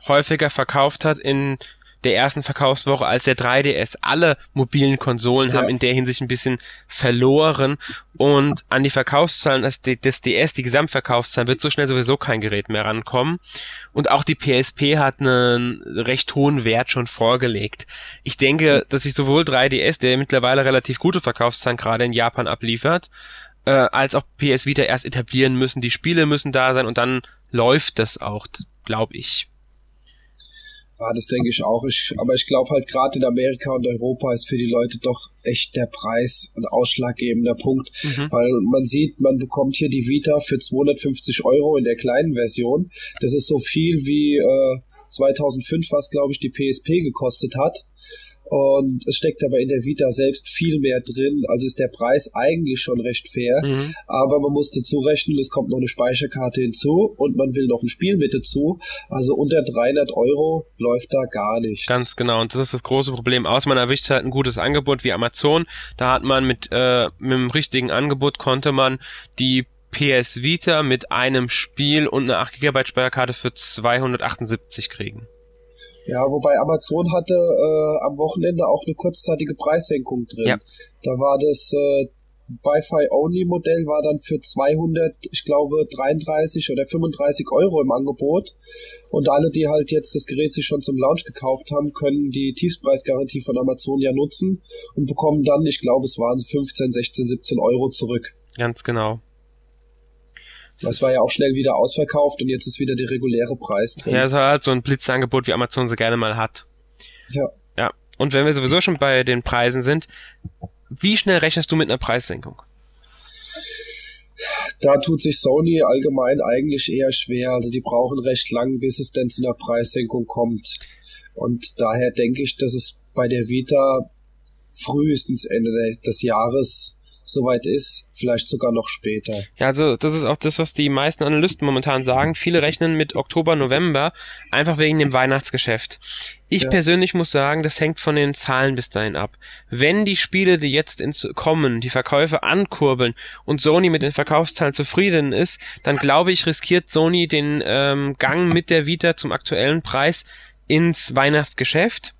häufiger verkauft hat in der ersten Verkaufswoche als der 3DS. Alle mobilen Konsolen ja. haben in der Hinsicht ein bisschen verloren und an die Verkaufszahlen des, des DS, die Gesamtverkaufszahlen, wird so schnell sowieso kein Gerät mehr rankommen. Und auch die PSP hat einen recht hohen Wert schon vorgelegt. Ich denke, dass sich sowohl 3DS, der mittlerweile relativ gute Verkaufszahlen gerade in Japan abliefert, äh, als auch PS Vita erst etablieren müssen. Die Spiele müssen da sein und dann läuft das auch, glaube ich. Ja, das denke ich auch. Ich, aber ich glaube halt gerade in Amerika und Europa ist für die Leute doch echt der Preis ein ausschlaggebender Punkt, mhm. weil man sieht, man bekommt hier die Vita für 250 Euro in der kleinen Version. Das ist so viel wie äh, 2005, was glaube ich die PSP gekostet hat. Und es steckt aber in der Vita selbst viel mehr drin. Also ist der Preis eigentlich schon recht fair. Mhm. Aber man muss dazu rechnen, es kommt noch eine Speicherkarte hinzu und man will noch ein Spiel mit dazu. Also unter 300 Euro läuft da gar nichts. Ganz genau. Und das ist das große Problem. Außer man erwischt halt ein gutes Angebot wie Amazon. Da hat man mit, äh, mit dem richtigen Angebot konnte man die PS Vita mit einem Spiel und einer 8 GB Speicherkarte für 278 kriegen. Ja, wobei Amazon hatte äh, am Wochenende auch eine kurzzeitige Preissenkung drin. Ja. Da war das äh, Wi-Fi-Only-Modell war dann für 200, ich glaube 33 oder 35 Euro im Angebot. Und alle, die halt jetzt das Gerät sich schon zum Launch gekauft haben, können die Tiefspreisgarantie von Amazon ja nutzen und bekommen dann, ich glaube, es waren 15, 16, 17 Euro zurück. Ganz genau. Das war ja auch schnell wieder ausverkauft und jetzt ist wieder der reguläre Preis drin. Ja, es war halt so ein Blitzangebot, wie Amazon so gerne mal hat. Ja. Ja. Und wenn wir sowieso schon bei den Preisen sind, wie schnell rechnest du mit einer Preissenkung? Da tut sich Sony allgemein eigentlich eher schwer. Also die brauchen recht lang, bis es denn zu einer Preissenkung kommt. Und daher denke ich, dass es bei der Vita frühestens Ende des Jahres soweit ist, vielleicht sogar noch später. Ja, also das ist auch das, was die meisten Analysten momentan sagen. Viele rechnen mit Oktober, November, einfach wegen dem Weihnachtsgeschäft. Ich ja. persönlich muss sagen, das hängt von den Zahlen bis dahin ab. Wenn die Spiele, die jetzt ins kommen, die Verkäufe ankurbeln und Sony mit den Verkaufszahlen zufrieden ist, dann glaube ich, riskiert Sony den ähm, Gang mit der Vita zum aktuellen Preis ins Weihnachtsgeschäft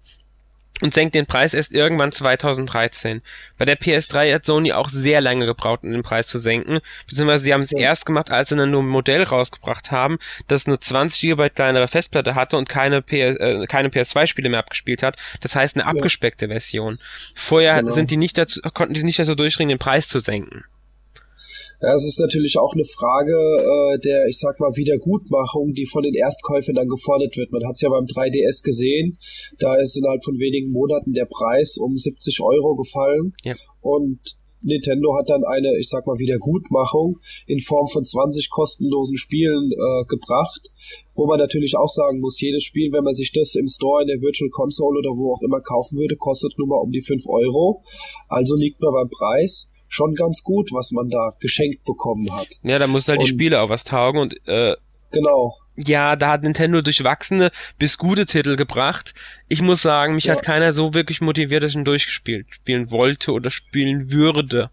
und senkt den Preis erst irgendwann 2013. Bei der PS3 hat Sony auch sehr lange gebraucht, um den Preis zu senken, beziehungsweise sie haben es erst gemacht, als sie dann nur ein Modell rausgebracht haben, das eine 20 GB kleinere Festplatte hatte und keine, PS, äh, keine PS2-Spiele mehr abgespielt hat. Das heißt eine abgespeckte. Version. Vorher genau. sind die nicht dazu, konnten die nicht dazu durchdringen, den Preis zu senken. Ja, es ist natürlich auch eine Frage äh, der, ich sag mal, Wiedergutmachung, die von den Erstkäufern dann gefordert wird. Man hat es ja beim 3DS gesehen, da ist innerhalb von wenigen Monaten der Preis um 70 Euro gefallen. Ja. Und Nintendo hat dann eine, ich sag mal, Wiedergutmachung in Form von 20 kostenlosen Spielen äh, gebracht, wo man natürlich auch sagen muss, jedes Spiel, wenn man sich das im Store in der Virtual Console oder wo auch immer kaufen würde, kostet nur mal um die 5 Euro. Also liegt man beim Preis schon ganz gut, was man da geschenkt bekommen hat. Ja, da muss halt und, die Spiele auch was taugen und äh, genau. Ja, da hat Nintendo durchwachsene bis gute Titel gebracht. Ich muss sagen, mich ja. hat keiner so wirklich motiviert, dass ich ihn durchgespielt spielen wollte oder spielen würde.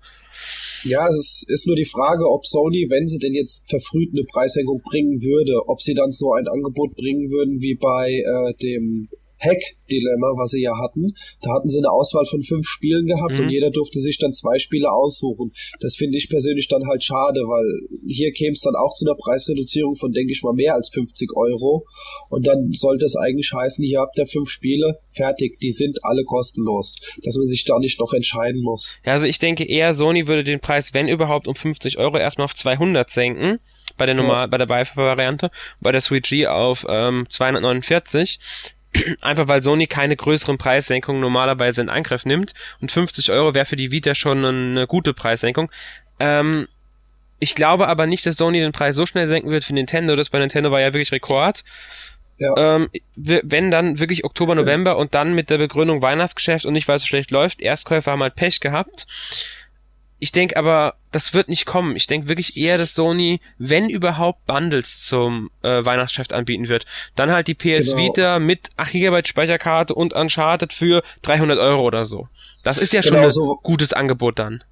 Ja, es ist, ist nur die Frage, ob Sony, wenn sie denn jetzt verfrüht eine Preissenkung bringen würde, ob sie dann so ein Angebot bringen würden wie bei äh, dem Hack-Dilemma, was sie ja hatten. Da hatten sie eine Auswahl von fünf Spielen gehabt mhm. und jeder durfte sich dann zwei Spiele aussuchen. Das finde ich persönlich dann halt schade, weil hier käme es dann auch zu einer Preisreduzierung von, denke ich mal, mehr als 50 Euro. Und dann sollte es eigentlich heißen, hier habt ihr fünf Spiele, fertig, die sind alle kostenlos. Dass man sich da nicht noch entscheiden muss. Ja, also ich denke eher, Sony würde den Preis, wenn überhaupt, um 50 Euro erstmal auf 200 senken bei der normal, bei der Beifall-Variante, bei der Switch G auf ähm, 249 einfach weil Sony keine größeren Preissenkungen normalerweise in Angriff nimmt und 50 Euro wäre für die Vita schon eine gute Preissenkung. Ähm, ich glaube aber nicht, dass Sony den Preis so schnell senken wird für Nintendo. Das bei Nintendo war ja wirklich Rekord. Ja. Ähm, wenn dann wirklich Oktober, November und dann mit der Begründung Weihnachtsgeschäft und nicht weil es so schlecht läuft, Erstkäufer haben halt Pech gehabt. Ich denke aber, das wird nicht kommen. Ich denke wirklich eher, dass Sony, wenn überhaupt, Bundles zum äh, Weihnachtsgeschäft anbieten wird. Dann halt die PS genau. Vita mit 8 GB Speicherkarte und Uncharted für 300 Euro oder so. Das ist ja genau schon ein so. gutes Angebot dann.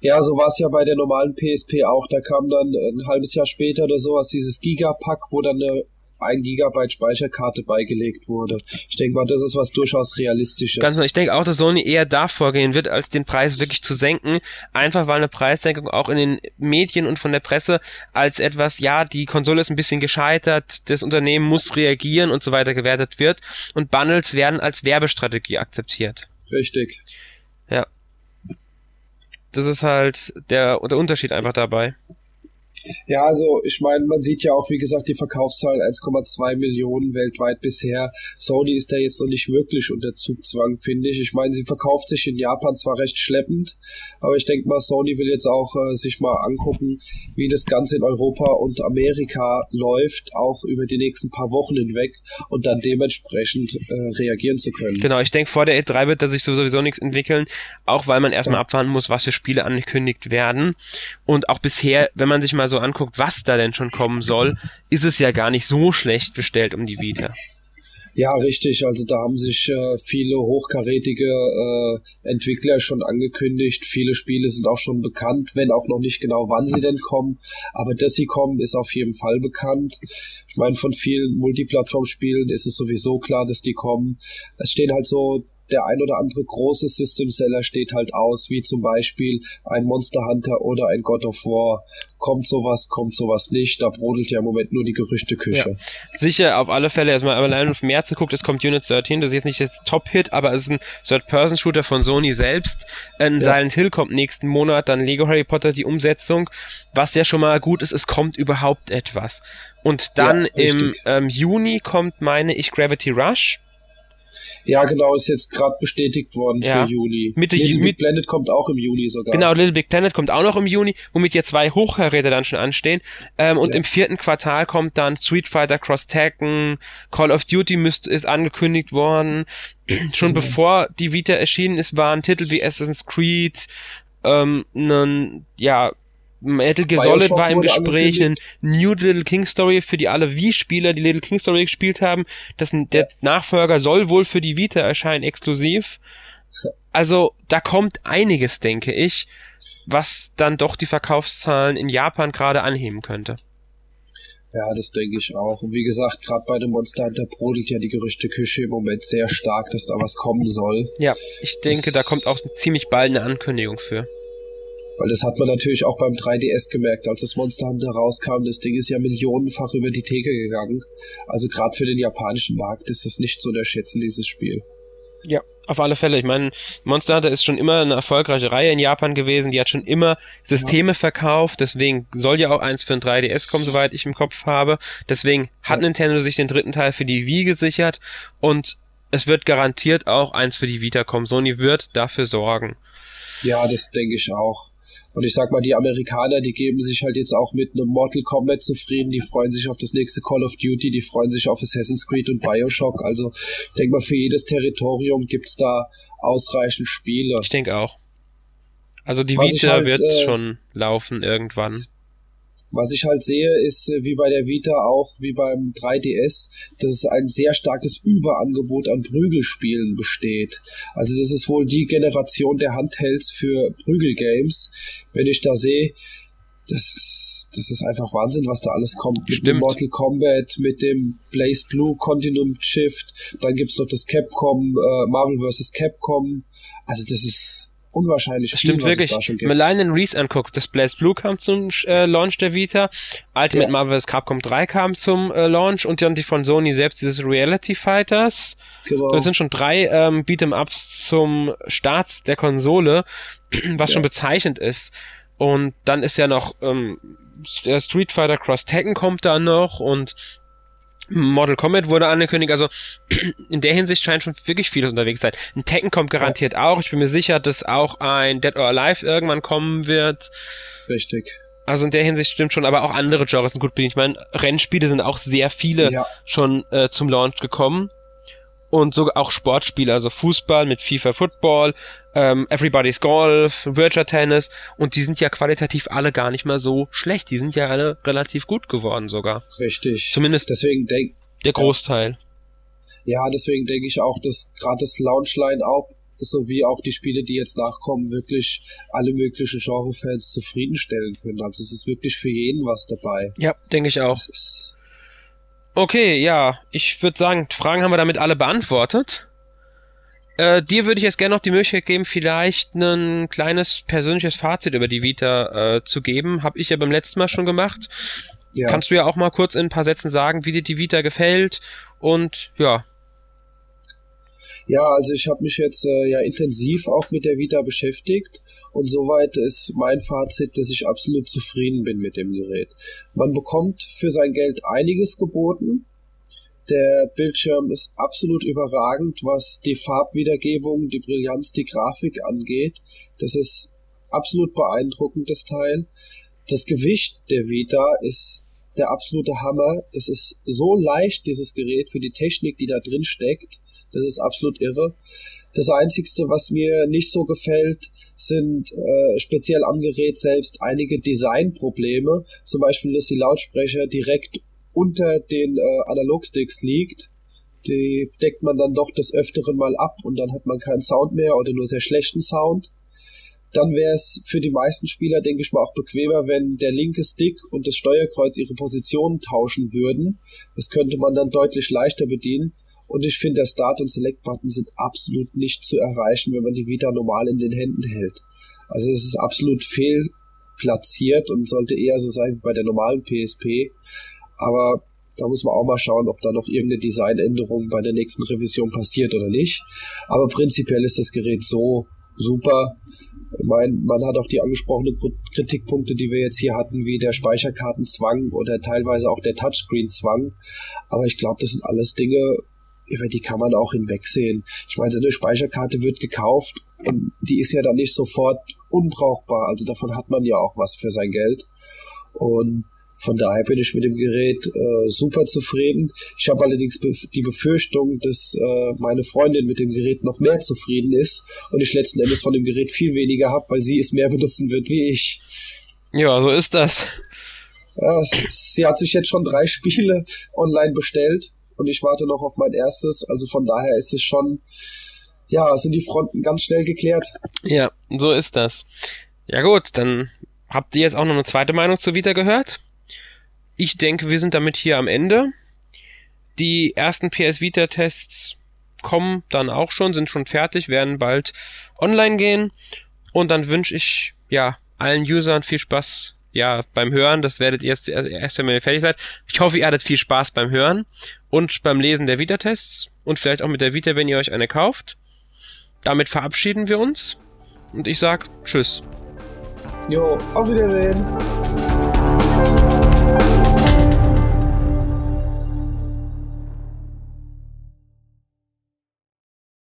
Ja, so war es ja bei der normalen PSP auch. Da kam dann ein halbes Jahr später oder sowas dieses Gigapack, wo dann eine 1 Gigabyte Speicherkarte beigelegt wurde. Ich denke mal, das ist was durchaus realistisches. Ganz genau. Ich denke auch, dass Sony eher da vorgehen wird, als den Preis wirklich zu senken. Einfach weil eine Preissenkung auch in den Medien und von der Presse als etwas, ja, die Konsole ist ein bisschen gescheitert, das Unternehmen muss reagieren und so weiter gewertet wird. Und Bundles werden als Werbestrategie akzeptiert. Richtig. Ja. Das ist halt der, der Unterschied einfach dabei. Ja, also ich meine, man sieht ja auch, wie gesagt, die Verkaufszahlen 1,2 Millionen weltweit bisher. Sony ist da jetzt noch nicht wirklich unter Zugzwang, finde ich. Ich meine, sie verkauft sich in Japan zwar recht schleppend, aber ich denke mal, Sony will jetzt auch äh, sich mal angucken, wie das Ganze in Europa und Amerika läuft, auch über die nächsten paar Wochen hinweg und dann dementsprechend äh, reagieren zu können. Genau, ich denke, vor der E3 wird da sich sowieso nichts entwickeln, auch weil man erstmal ja. abwarten muss, was für Spiele angekündigt werden. Und auch bisher, wenn man sich mal so anguckt, was da denn schon kommen soll, ist es ja gar nicht so schlecht bestellt um die Vita. Ja, richtig. Also da haben sich äh, viele hochkarätige äh, Entwickler schon angekündigt. Viele Spiele sind auch schon bekannt, wenn auch noch nicht genau, wann sie denn kommen. Aber dass sie kommen, ist auf jeden Fall bekannt. Ich meine, von vielen Multiplattform-Spielen ist es sowieso klar, dass die kommen. Es stehen halt so der ein oder andere große System-Seller steht halt aus, wie zum Beispiel ein Monster Hunter oder ein God of War. Kommt sowas, kommt sowas nicht. Da brodelt ja im Moment nur die Gerüchteküche. Ja. Sicher, auf alle Fälle, erstmal allein auf März geguckt, es kommt Unit 13, das ist jetzt nicht das Top-Hit, aber es ist ein Third-Person-Shooter von Sony selbst. Ein ja. Silent Hill kommt nächsten Monat, dann Lego Harry Potter, die Umsetzung. Was ja schon mal gut ist, es kommt überhaupt etwas. Und dann ja, im ähm, Juni kommt, meine ich, Gravity Rush. Ja, genau, ist jetzt gerade bestätigt worden ja. für Juni. Mitte Little Big Planet kommt auch im Juni sogar. Genau, Little Big Planet kommt auch noch im Juni, womit ja zwei Hochkaräter dann schon anstehen. Ähm, und ja. im vierten Quartal kommt dann Street Fighter Cross Tekken, Call of Duty müsst, ist angekündigt worden. schon mhm. bevor die Vita erschienen ist, waren Titel wie Assassin's Creed, ähm, nen, ja, Metal Gear Solid war im Gespräch, ein New Little King Story für die alle Wii-Spieler, die Little King Story gespielt haben. Das, der Nachfolger soll wohl für die Vita erscheinen, exklusiv. Also, da kommt einiges, denke ich, was dann doch die Verkaufszahlen in Japan gerade anheben könnte. Ja, das denke ich auch. Und wie gesagt, gerade bei dem Monster Hunter brodelt ja die Gerüchteküche im Moment sehr stark, dass da was kommen soll. Ja, ich denke, das da kommt auch ziemlich bald eine Ankündigung für. Weil das hat man natürlich auch beim 3DS gemerkt, als das Monster Hunter rauskam. Das Ding ist ja millionenfach über die Theke gegangen. Also gerade für den japanischen Markt ist das nicht zu unterschätzen, dieses Spiel. Ja, auf alle Fälle. Ich meine, Monster Hunter ist schon immer eine erfolgreiche Reihe in Japan gewesen. Die hat schon immer Systeme ja. verkauft. Deswegen soll ja auch eins für ein 3DS kommen, soweit ich im Kopf habe. Deswegen hat ja. Nintendo sich den dritten Teil für die Wii gesichert. Und es wird garantiert auch eins für die Vita kommen. Sony wird dafür sorgen. Ja, das denke ich auch. Und ich sag mal, die Amerikaner, die geben sich halt jetzt auch mit einem Mortal Kombat zufrieden, die freuen sich auf das nächste Call of Duty, die freuen sich auf Assassin's Creed und Bioshock. Also ich denke mal, für jedes Territorium gibt's da ausreichend Spiele. Ich denke auch. Also die Was Vita halt, wird äh, schon laufen irgendwann. Was ich halt sehe, ist äh, wie bei der Vita auch, wie beim 3DS, dass es ein sehr starkes Überangebot an Prügelspielen besteht. Also das ist wohl die Generation der Handhelds für Prügelgames. Wenn ich da sehe, das ist, das ist einfach Wahnsinn, was da alles kommt. Mit Stimmt. dem Mortal Kombat, mit dem Blaze Blue Continuum Shift, dann gibt's noch das Capcom, äh, Marvel vs. Capcom. Also das ist unwahrscheinlich viel, Stimmt wirklich. Allein in Reese anguckt, das Blaze Blue kam zum äh, Launch der Vita, Ultimate ja. Marvel vs. Capcom 3 kam zum äh, Launch und dann die von Sony selbst, dieses Reality Fighters. Genau. Das sind schon drei ähm, Beat'em-Ups zum Start der Konsole, was ja. schon bezeichnend ist. Und dann ist ja noch ähm, der Street Fighter Cross Tekken kommt da noch und Model Combat wurde angekündigt, also in der Hinsicht scheint schon wirklich vieles unterwegs sein. Ein Tekken kommt garantiert auch. Ich bin mir sicher, dass auch ein Dead or Alive irgendwann kommen wird. Richtig. Also in der Hinsicht stimmt schon, aber auch andere Genres sind gut bedient. Ich meine, Rennspiele sind auch sehr viele ja. schon äh, zum Launch gekommen und sogar auch Sportspiele, also Fußball mit FIFA Football, ähm, Everybody's Golf, Virtual Tennis und die sind ja qualitativ alle gar nicht mal so schlecht. Die sind ja alle relativ gut geworden sogar. Richtig. Zumindest deswegen denk, der Großteil. Ja, deswegen denke ich auch, dass gerade das Launchline auch sowie auch die Spiele, die jetzt nachkommen, wirklich alle möglichen Genrefans zufriedenstellen können. Also es ist wirklich für jeden was dabei. Ja, denke ich auch. Okay, ja, ich würde sagen, Fragen haben wir damit alle beantwortet. Äh, dir würde ich jetzt gerne noch die Möglichkeit geben, vielleicht ein kleines persönliches Fazit über die Vita äh, zu geben. Hab ich ja beim letzten Mal schon gemacht. Ja. Kannst du ja auch mal kurz in ein paar Sätzen sagen, wie dir die Vita gefällt und ja, ja, also ich habe mich jetzt äh, ja intensiv auch mit der Vita beschäftigt und soweit ist mein Fazit, dass ich absolut zufrieden bin mit dem Gerät. Man bekommt für sein Geld einiges geboten. Der Bildschirm ist absolut überragend, was die Farbwiedergebung, die Brillanz, die Grafik angeht. Das ist absolut beeindruckend, das Teil. Das Gewicht der Vita ist der absolute Hammer. Das ist so leicht, dieses Gerät, für die Technik, die da drin steckt. Das ist absolut irre. Das Einzigste, was mir nicht so gefällt, sind äh, speziell am Gerät selbst einige Designprobleme. Zum Beispiel, dass die Lautsprecher direkt unter den äh, Analogsticks liegt. die deckt man dann doch des Öfteren mal ab und dann hat man keinen Sound mehr oder nur sehr schlechten Sound. Dann wäre es für die meisten Spieler, denke ich mal, auch bequemer, wenn der linke Stick und das Steuerkreuz ihre Positionen tauschen würden. Das könnte man dann deutlich leichter bedienen. Und ich finde, der Start- und Select-Button sind absolut nicht zu erreichen, wenn man die Vita normal in den Händen hält. Also es ist absolut fehlplatziert und sollte eher so sein wie bei der normalen PSP. Aber da muss man auch mal schauen, ob da noch irgendeine Designänderung bei der nächsten Revision passiert oder nicht. Aber prinzipiell ist das Gerät so super. Ich meine, man hat auch die angesprochenen Kritikpunkte, die wir jetzt hier hatten, wie der Speicherkartenzwang oder teilweise auch der Touchscreen-Zwang. Aber ich glaube, das sind alles Dinge, über die kann man auch hinwegsehen. Ich meine, so eine Speicherkarte wird gekauft und die ist ja dann nicht sofort unbrauchbar. Also davon hat man ja auch was für sein Geld. Und von daher bin ich mit dem Gerät äh, super zufrieden. Ich habe allerdings be die Befürchtung, dass äh, meine Freundin mit dem Gerät noch mehr zufrieden ist und ich letzten Endes von dem Gerät viel weniger habe, weil sie es mehr benutzen wird wie ich. Ja, so ist das. Ja, sie hat sich jetzt schon drei Spiele online bestellt und ich warte noch auf mein erstes. Also von daher ist es schon, ja, sind die Fronten ganz schnell geklärt. Ja, so ist das. Ja gut, dann habt ihr jetzt auch noch eine zweite Meinung zu Vita gehört? Ich denke, wir sind damit hier am Ende. Die ersten PS Vita Tests kommen dann auch schon, sind schon fertig, werden bald online gehen. Und dann wünsche ich, ja, allen Usern viel Spaß, ja, beim Hören. Das werdet ihr erst, erst wenn ihr fertig seid. Ich hoffe, ihr hattet viel Spaß beim Hören und beim Lesen der Vita-Tests und vielleicht auch mit der Vita, wenn ihr euch eine kauft. Damit verabschieden wir uns und ich sag Tschüss. Jo, auf Wiedersehen.